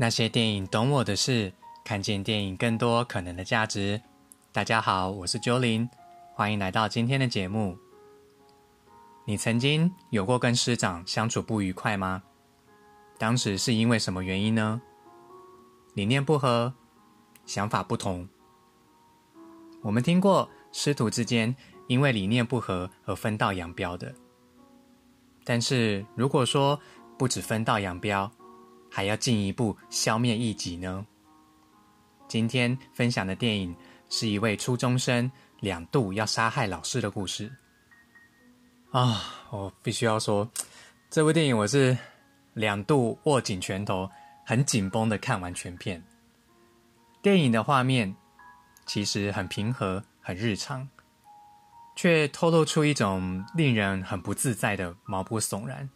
那些电影懂我的事，看见电影更多可能的价值。大家好，我是 Jolin，欢迎来到今天的节目。你曾经有过跟师长相处不愉快吗？当时是因为什么原因呢？理念不合，想法不同。我们听过师徒之间因为理念不合而分道扬镳的。但是如果说不止分道扬镳，还要进一步消灭异己呢？今天分享的电影是一位初中生两度要杀害老师的故事。啊，我必须要说，这部电影我是两度握紧拳头，很紧绷的看完全片。电影的画面其实很平和、很日常，却透露出一种令人很不自在的毛骨悚然。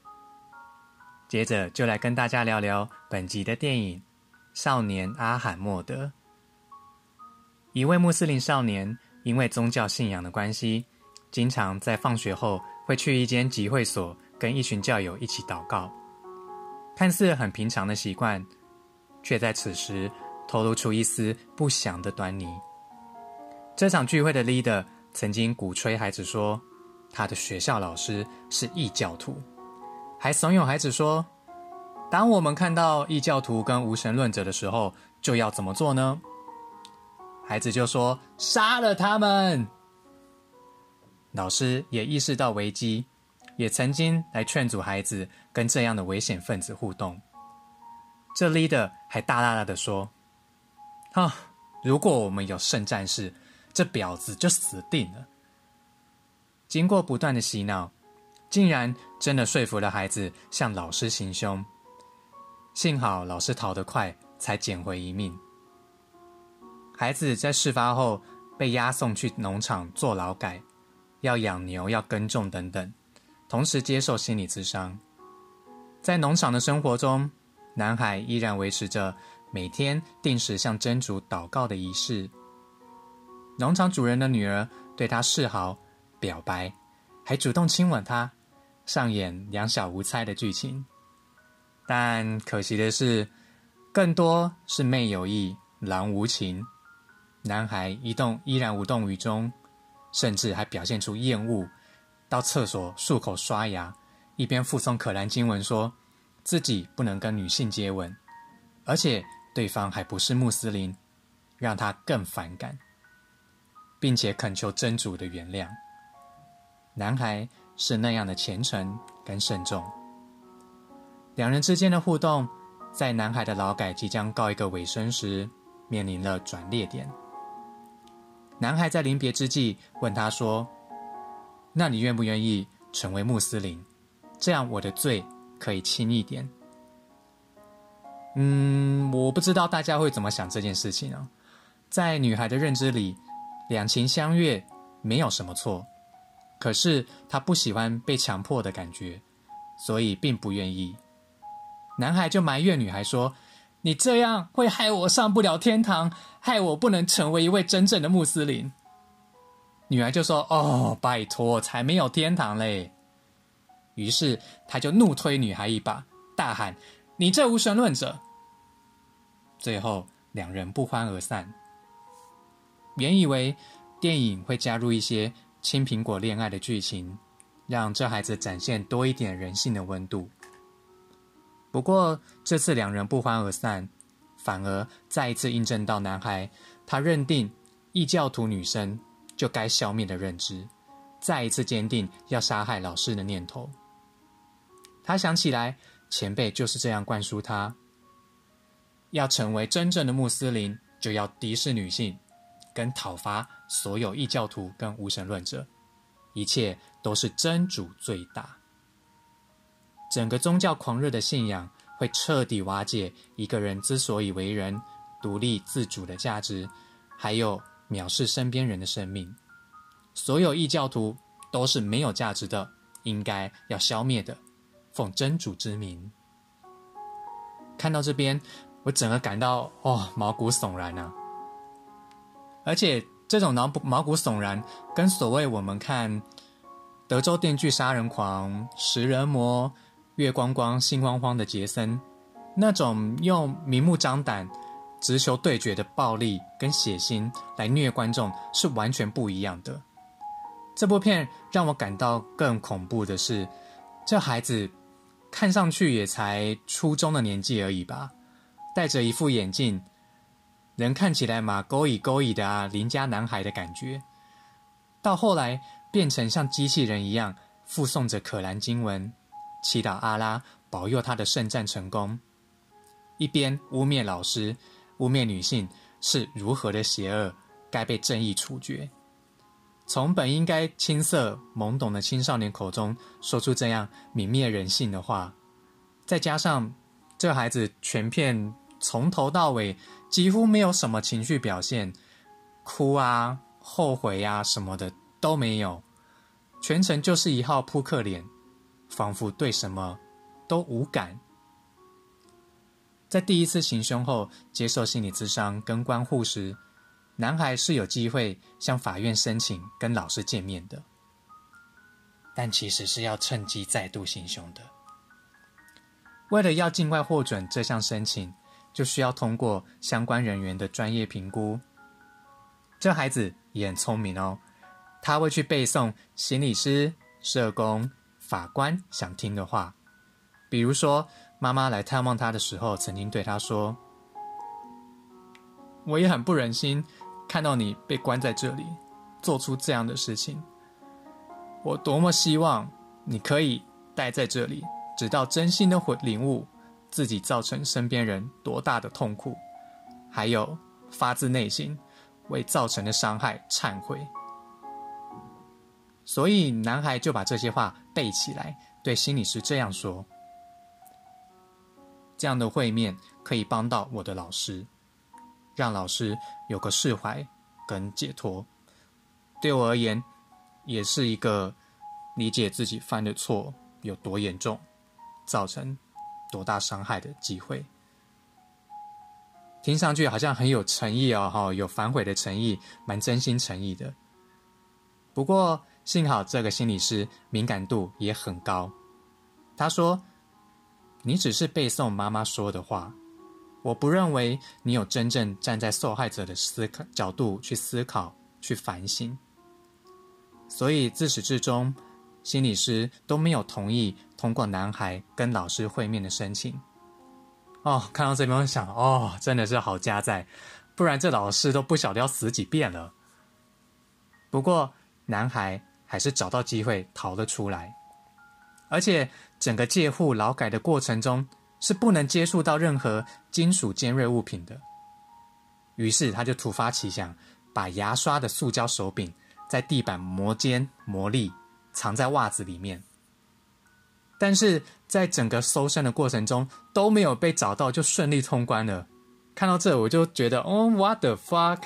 接着就来跟大家聊聊本集的电影《少年阿罕莫德》。一位穆斯林少年因为宗教信仰的关系，经常在放学后会去一间集会所跟一群教友一起祷告。看似很平常的习惯，却在此时透露出一丝不祥的端倪。这场聚会的 leader 曾经鼓吹孩子说，他的学校老师是异教徒。还怂恿孩子说：“当我们看到异教徒跟无神论者的时候，就要怎么做呢？”孩子就说：“杀了他们。”老师也意识到危机，也曾经来劝阻孩子跟这样的危险分子互动。这 leader 还大大的说：“啊，如果我们有圣战士，这婊子就死定了。”经过不断的洗脑。竟然真的说服了孩子向老师行凶，幸好老师逃得快，才捡回一命。孩子在事发后被押送去农场做劳改，要养牛、要耕种等等，同时接受心理咨商。在农场的生活中，男孩依然维持着每天定时向真主祷告的仪式。农场主人的女儿对他示好、表白，还主动亲吻他。上演两小无猜的剧情，但可惜的是，更多是妹有意，郎无情。男孩一动依然无动于衷，甚至还表现出厌恶，到厕所漱口刷牙，一边附送可兰经文，说自己不能跟女性接吻，而且对方还不是穆斯林，让他更反感，并且恳求真主的原谅。男孩。是那样的虔诚跟慎重。两人之间的互动，在男孩的劳改即将告一个尾声时，面临了转捩点。男孩在临别之际问他说：“那你愿不愿意成为穆斯林？这样我的罪可以轻一点。”嗯，我不知道大家会怎么想这件事情啊。在女孩的认知里，两情相悦没有什么错。可是他不喜欢被强迫的感觉，所以并不愿意。男孩就埋怨女孩说：“你这样会害我上不了天堂，害我不能成为一位真正的穆斯林。”女孩就说：“哦，拜托，才没有天堂嘞！”于是他就怒推女孩一把，大喊：“你这无神论者！”最后两人不欢而散。原以为电影会加入一些。青苹果恋爱的剧情，让这孩子展现多一点人性的温度。不过这次两人不欢而散，反而再一次印证到男孩他认定异教徒女生就该消灭的认知，再一次坚定要杀害老师的念头。他想起来前辈就是这样灌输他：要成为真正的穆斯林，就要敌视女性。跟讨伐所有异教徒跟无神论者，一切都是真主最大。整个宗教狂热的信仰会彻底瓦解一个人之所以为人、独立自主的价值，还有藐视身边人的生命。所有异教徒都是没有价值的，应该要消灭的。奉真主之名。看到这边，我整个感到哦，毛骨悚然啊！而且这种毛毛骨悚然，跟所谓我们看德州电锯杀人狂、食人魔、月光光、心慌慌的杰森，那种用明目张胆、直球对决的暴力跟血腥来虐观众是完全不一样的。这部片让我感到更恐怖的是，这孩子看上去也才初中的年纪而已吧，戴着一副眼镜，人看起来嘛勾引勾引的啊，邻家男孩的感觉。到后来变成像机器人一样附送着可兰经文，祈祷阿拉保佑他的圣战成功，一边污蔑老师，污蔑女性是如何的邪恶，该被正义处决。从本应该青涩懵懂的青少年口中说出这样泯灭人性的话，再加上这孩子全片从头到尾几乎没有什么情绪表现，哭啊、后悔啊什么的都没有，全程就是一号扑克脸，仿佛对什么都无感。在第一次行凶后接受心理咨商跟关护时。男孩是有机会向法院申请跟老师见面的，但其实是要趁机再度行凶的。为了要尽快获准这项申请，就需要通过相关人员的专业评估。这孩子也很聪明哦，他会去背诵心理师、社工、法官想听的话，比如说妈妈来探望他的时候，曾经对他说：“我也很不忍心。”看到你被关在这里，做出这样的事情，我多么希望你可以待在这里，直到真心的回领悟自己造成身边人多大的痛苦，还有发自内心为造成的伤害忏悔。所以，男孩就把这些话背起来，对心理师这样说：“这样的会面可以帮到我的老师。”让老师有个释怀跟解脱，对我而言，也是一个理解自己犯的错有多严重，造成多大伤害的机会。听上去好像很有诚意哦，哈，有反悔的诚意，蛮真心诚意的。不过幸好这个心理师敏感度也很高，他说：“你只是背诵妈妈说的话。”我不认为你有真正站在受害者的思考角度去思考、去反省，所以自始至终，心理师都没有同意通过男孩跟老师会面的申请。哦，看到这边我想，哦，真的是好家在，不然这老师都不晓得要死几遍了。不过男孩还是找到机会逃了出来，而且整个借户劳改的过程中。是不能接触到任何金属尖锐物品的。于是他就突发奇想，把牙刷的塑胶手柄在地板磨尖磨利，藏在袜子里面。但是在整个搜身的过程中都没有被找到，就顺利通关了。看到这，我就觉得，哦，what the fuck，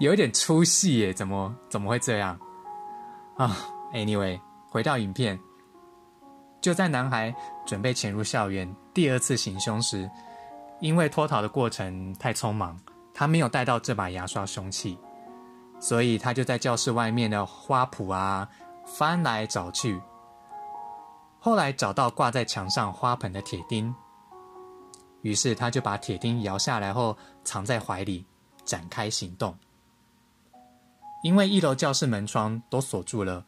有一点出戏耶？怎么怎么会这样？啊，anyway，回到影片。就在男孩准备潜入校园第二次行凶时，因为脱逃的过程太匆忙，他没有带到这把牙刷凶器，所以他就在教室外面的花圃啊翻来找去。后来找到挂在墙上花盆的铁钉，于是他就把铁钉摇下来后藏在怀里，展开行动。因为一楼教室门窗都锁住了，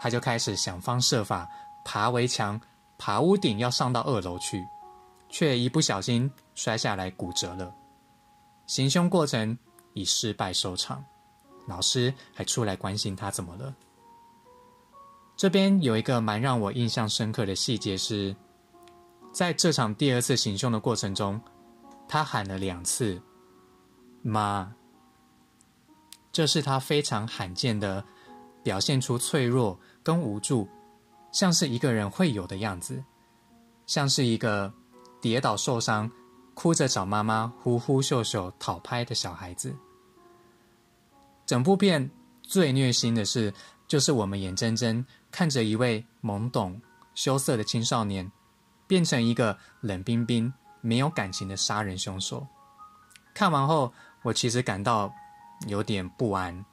他就开始想方设法。爬围墙、爬屋顶，要上到二楼去，却一不小心摔下来骨折了。行凶过程以失败收场，老师还出来关心他怎么了。这边有一个蛮让我印象深刻的细节是，在这场第二次行凶的过程中，他喊了两次“妈”，这是他非常罕见的表现出脆弱跟无助。像是一个人会有的样子，像是一个跌倒受伤、哭着找妈妈呼呼秀秀讨拍的小孩子。整部片最虐心的是，就是我们眼睁睁看着一位懵懂羞涩的青少年，变成一个冷冰冰、没有感情的杀人凶手。看完后，我其实感到有点不安。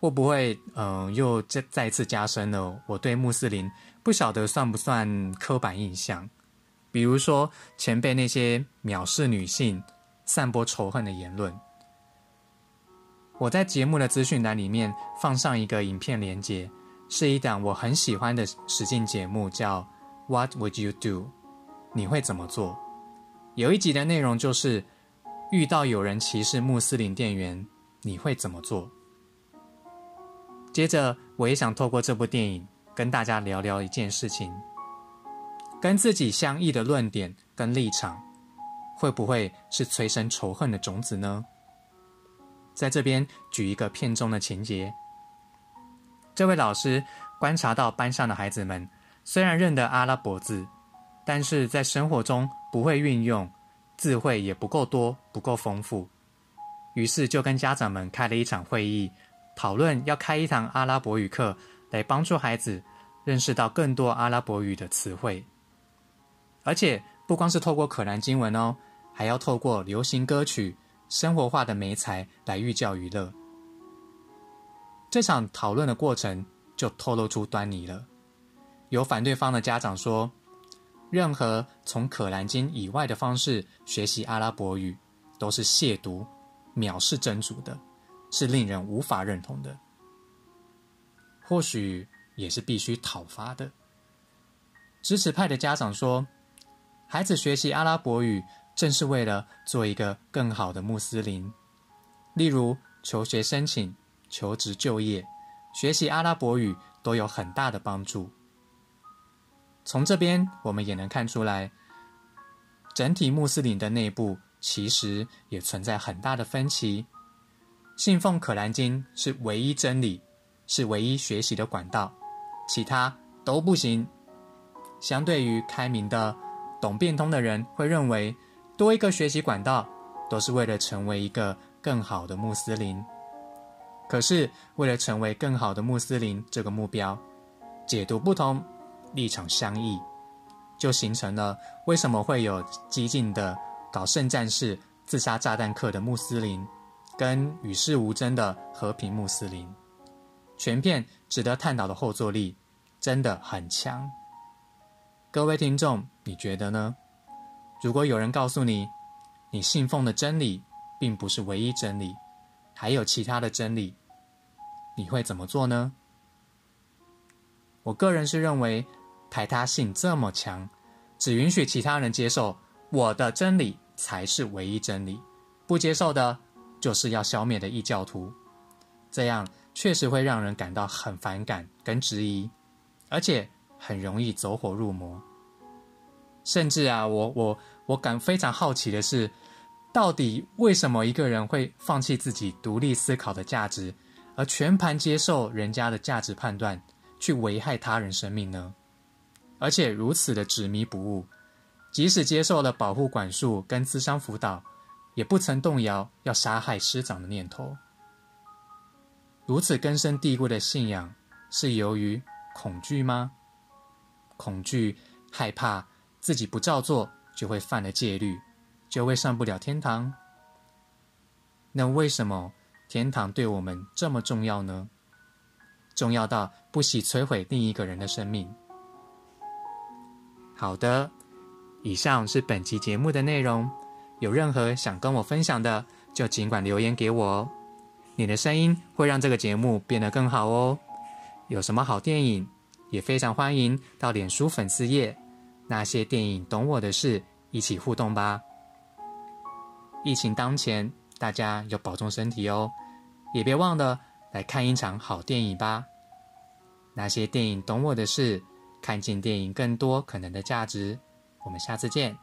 会不会，嗯，又再再次加深了我对穆斯林不晓得算不算刻板印象？比如说前辈那些藐视女性、散播仇恨的言论。我在节目的资讯栏里面放上一个影片连接，是一档我很喜欢的实境节目，叫《What Would You Do》？你会怎么做？有一集的内容就是遇到有人歧视穆斯林店员，你会怎么做？接着，我也想透过这部电影跟大家聊聊一件事情：跟自己相异的论点跟立场，会不会是催生仇恨的种子呢？在这边举一个片中的情节：这位老师观察到班上的孩子们虽然认得阿拉伯字，但是在生活中不会运用，智慧也不够多、不够丰富，于是就跟家长们开了一场会议，讨论要开一堂阿拉伯语课，来帮助孩子认识到更多阿拉伯语的词汇，而且不光是透过可兰经文哦，还要透过流行歌曲。生活化的媒材来寓教于乐，这场讨论的过程就透露出端倪了。有反对方的家长说，任何从可兰经以外的方式学习阿拉伯语，都是亵渎、藐视真主的，是令人无法认同的。或许也是必须讨伐的。支持派的家长说，孩子学习阿拉伯语。正是为了做一个更好的穆斯林，例如求学申请、求职就业、学习阿拉伯语都有很大的帮助。从这边我们也能看出来，整体穆斯林的内部其实也存在很大的分歧。信奉可兰经是唯一真理，是唯一学习的管道，其他都不行。相对于开明的、懂变通的人，会认为。多一个学习管道，都是为了成为一个更好的穆斯林。可是，为了成为更好的穆斯林这个目标，解读不同，立场相异，就形成了为什么会有激进的搞圣战士、自杀炸弹客的穆斯林，跟与世无争的和平穆斯林。全片值得探讨的后坐力真的很强。各位听众，你觉得呢？如果有人告诉你，你信奉的真理并不是唯一真理，还有其他的真理，你会怎么做呢？我个人是认为，排他性这么强，只允许其他人接受我的真理才是唯一真理，不接受的，就是要消灭的异教徒。这样确实会让人感到很反感跟质疑，而且很容易走火入魔。甚至啊，我我。我感非常好奇的是，到底为什么一个人会放弃自己独立思考的价值，而全盘接受人家的价值判断，去危害他人生命呢？而且如此的执迷不悟，即使接受了保护管束跟咨商辅导，也不曾动摇要杀害师长的念头。如此根深蒂固的信仰，是由于恐惧吗？恐惧、害怕自己不照做。就会犯了戒律，就会上不了天堂。那为什么天堂对我们这么重要呢？重要到不惜摧毁另一个人的生命。好的，以上是本期节目的内容。有任何想跟我分享的，就尽管留言给我哦。你的声音会让这个节目变得更好哦。有什么好电影，也非常欢迎到脸书粉丝页。那些电影懂我的事，一起互动吧。疫情当前，大家要保重身体哦，也别忘了来看一场好电影吧。那些电影懂我的事，看见电影更多可能的价值。我们下次见。